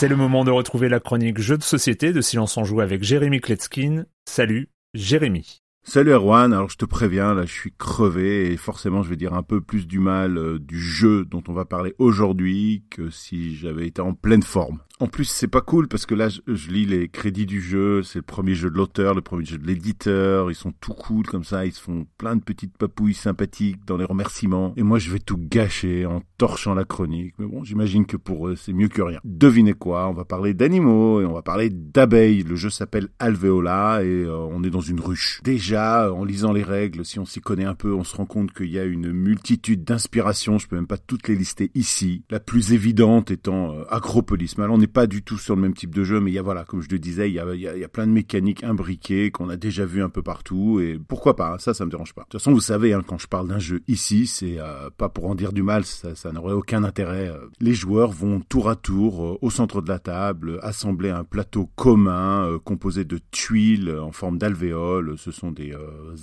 C'est le moment de retrouver la chronique Jeux de société de Silence en Joue avec Jérémy Kletskin. Salut, Jérémy. Salut Erwan, alors je te préviens, là je suis crevé et forcément je vais dire un peu plus du mal euh, du jeu dont on va parler aujourd'hui que si j'avais été en pleine forme. En plus, c'est pas cool parce que là, je, lis les crédits du jeu. C'est le premier jeu de l'auteur, le premier jeu de l'éditeur. Ils sont tout cool comme ça. Ils se font plein de petites papouilles sympathiques dans les remerciements. Et moi, je vais tout gâcher en torchant la chronique. Mais bon, j'imagine que pour eux, c'est mieux que rien. Devinez quoi On va parler d'animaux et on va parler d'abeilles. Le jeu s'appelle Alveola et euh, on est dans une ruche. Déjà, en lisant les règles, si on s'y connaît un peu, on se rend compte qu'il y a une multitude d'inspirations. Je peux même pas toutes les lister ici. La plus évidente étant euh, Acropolis. Pas du tout sur le même type de jeu, mais il y a voilà, comme je le disais, il y a, il y a, plein de mécaniques imbriquées qu'on a déjà vu un peu partout et pourquoi pas, hein, ça, ça me dérange pas. De toute façon, vous savez, hein, quand je parle d'un jeu ici, c'est euh, pas pour en dire du mal, ça, n'aurait aucun intérêt. Euh. Les joueurs vont tour à tour euh, au centre de la table assembler un plateau commun composé de tuiles en forme d'alvéoles. Ce sont des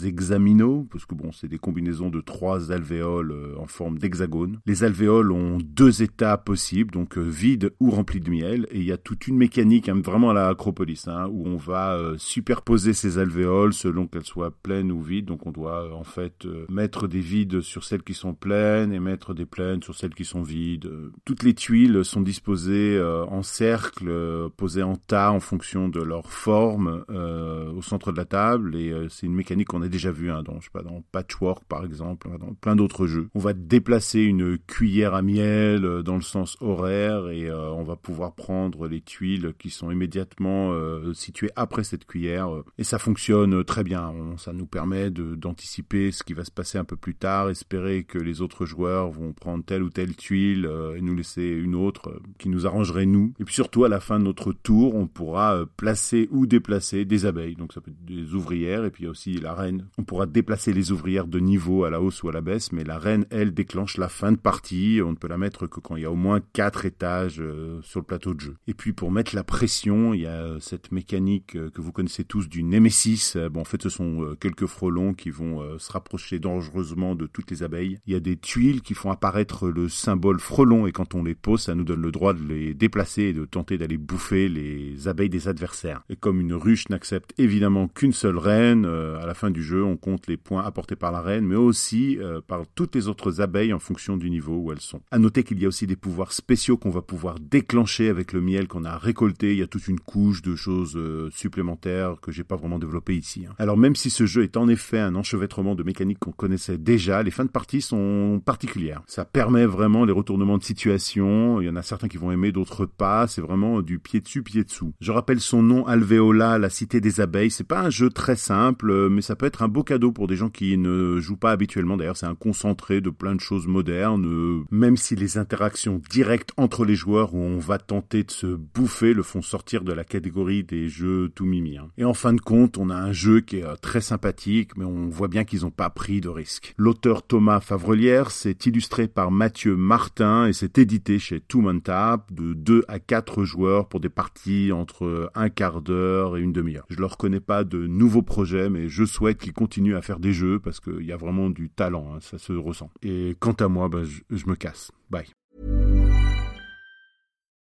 hexaminos parce que bon, c'est des combinaisons de trois alvéoles en forme d'hexagone. Les alvéoles ont deux états possibles, donc vides ou remplis de miel et il y a toute une mécanique hein, vraiment à la Acropolis hein, où on va euh, superposer ces alvéoles selon qu'elles soient pleines ou vides. Donc on doit euh, en fait euh, mettre des vides sur celles qui sont pleines et mettre des pleines sur celles qui sont vides. Toutes les tuiles sont disposées en cercle, posées en tas en fonction de leur forme au centre de la table et c'est une mécanique qu'on a déjà vue hein, dans dans Patchwork par exemple, dans plein d'autres jeux. On va déplacer une cuillère à miel dans le sens horaire et on va pouvoir prendre les tuiles qui sont immédiatement euh, situées après cette cuillère. Euh, et ça fonctionne très bien. ça nous permet d'anticiper ce qui va se passer un peu plus tard, espérer que les autres joueurs vont prendre telle ou telle tuile euh, et nous laisser une autre qui nous arrangerait nous. Et puis surtout, à la fin de notre tour, on pourra placer ou déplacer des abeilles. Donc ça peut être des ouvrières et puis aussi la reine. On pourra déplacer les ouvrières de niveau à la hausse ou à la baisse, mais la reine, elle, déclenche la fin de partie. On ne peut la mettre que quand il y a au moins quatre étages sur le plateau Et puis pour mettre la pression, il y a cette mécanique euh, que vous connaissez tous du Nemesis. Euh, bon, en fait, ce sont euh, quelques frelons qui vont se rapprocher dangereusement de toutes les abeilles. Il y a des tuiles qui font apparaître le symbole frelon et quand on les pose, ça nous donne le droit de les déplacer et de tenter d'aller bouffer les abeilles des adversaires. Et comme une ruche n'accepte évidemment qu'une seule reine, à la fin du jeu, on compte les points apportés par la reine, mais aussi par toutes les autres abeilles en fonction du niveau où elles sont. À noter qu'il y a aussi des pouvoirs spéciaux qu'on va pouvoir déclencher avec le miel qu'on a récolté. Il y a toute une couche de choses euh, supplémentaires que j'ai pas vraiment développées ici. Hein. Alors même si ce jeu est en effet un enchevêtrement de mécaniques qu'on connaissait déjà, les fins de partie sont particulières. Ça permet vraiment les retournements de situation. Il y en a certains qui vont aimer, d'autres pas. C'est vraiment du pied dessus, pied dessous. Je rappelle son nom, Alveola, la cité des abeilles. C'est pas un jeu très simple, mais ça peut être un beau cadeau pour des gens qui ne jouent pas habituellement. D'ailleurs, c'est un concentré de plein de choses modernes, même si les interactions directes entre les joueurs où on va tenter de se bouffer le font sortir de la catégorie des jeux tout mimi. Hein. Et en fin de compte, on a un jeu qui est euh, très sympathique, mais on voit bien qu'ils n'ont pas pris de risque. L'auteur Thomas Favrelière s'est illustré par Mathieu Martin et c'est édité chez Two Tap de 2 à 4 joueurs pour des parties entre un quart d'heure et une demi-heure. Je leur connais pas de nouveaux projets, mais je souhaite qu'ils continuent à faire des jeux parce qu'il y a vraiment du talent, hein, ça se ressent. Et quant à moi, bah, je me casse. Bye.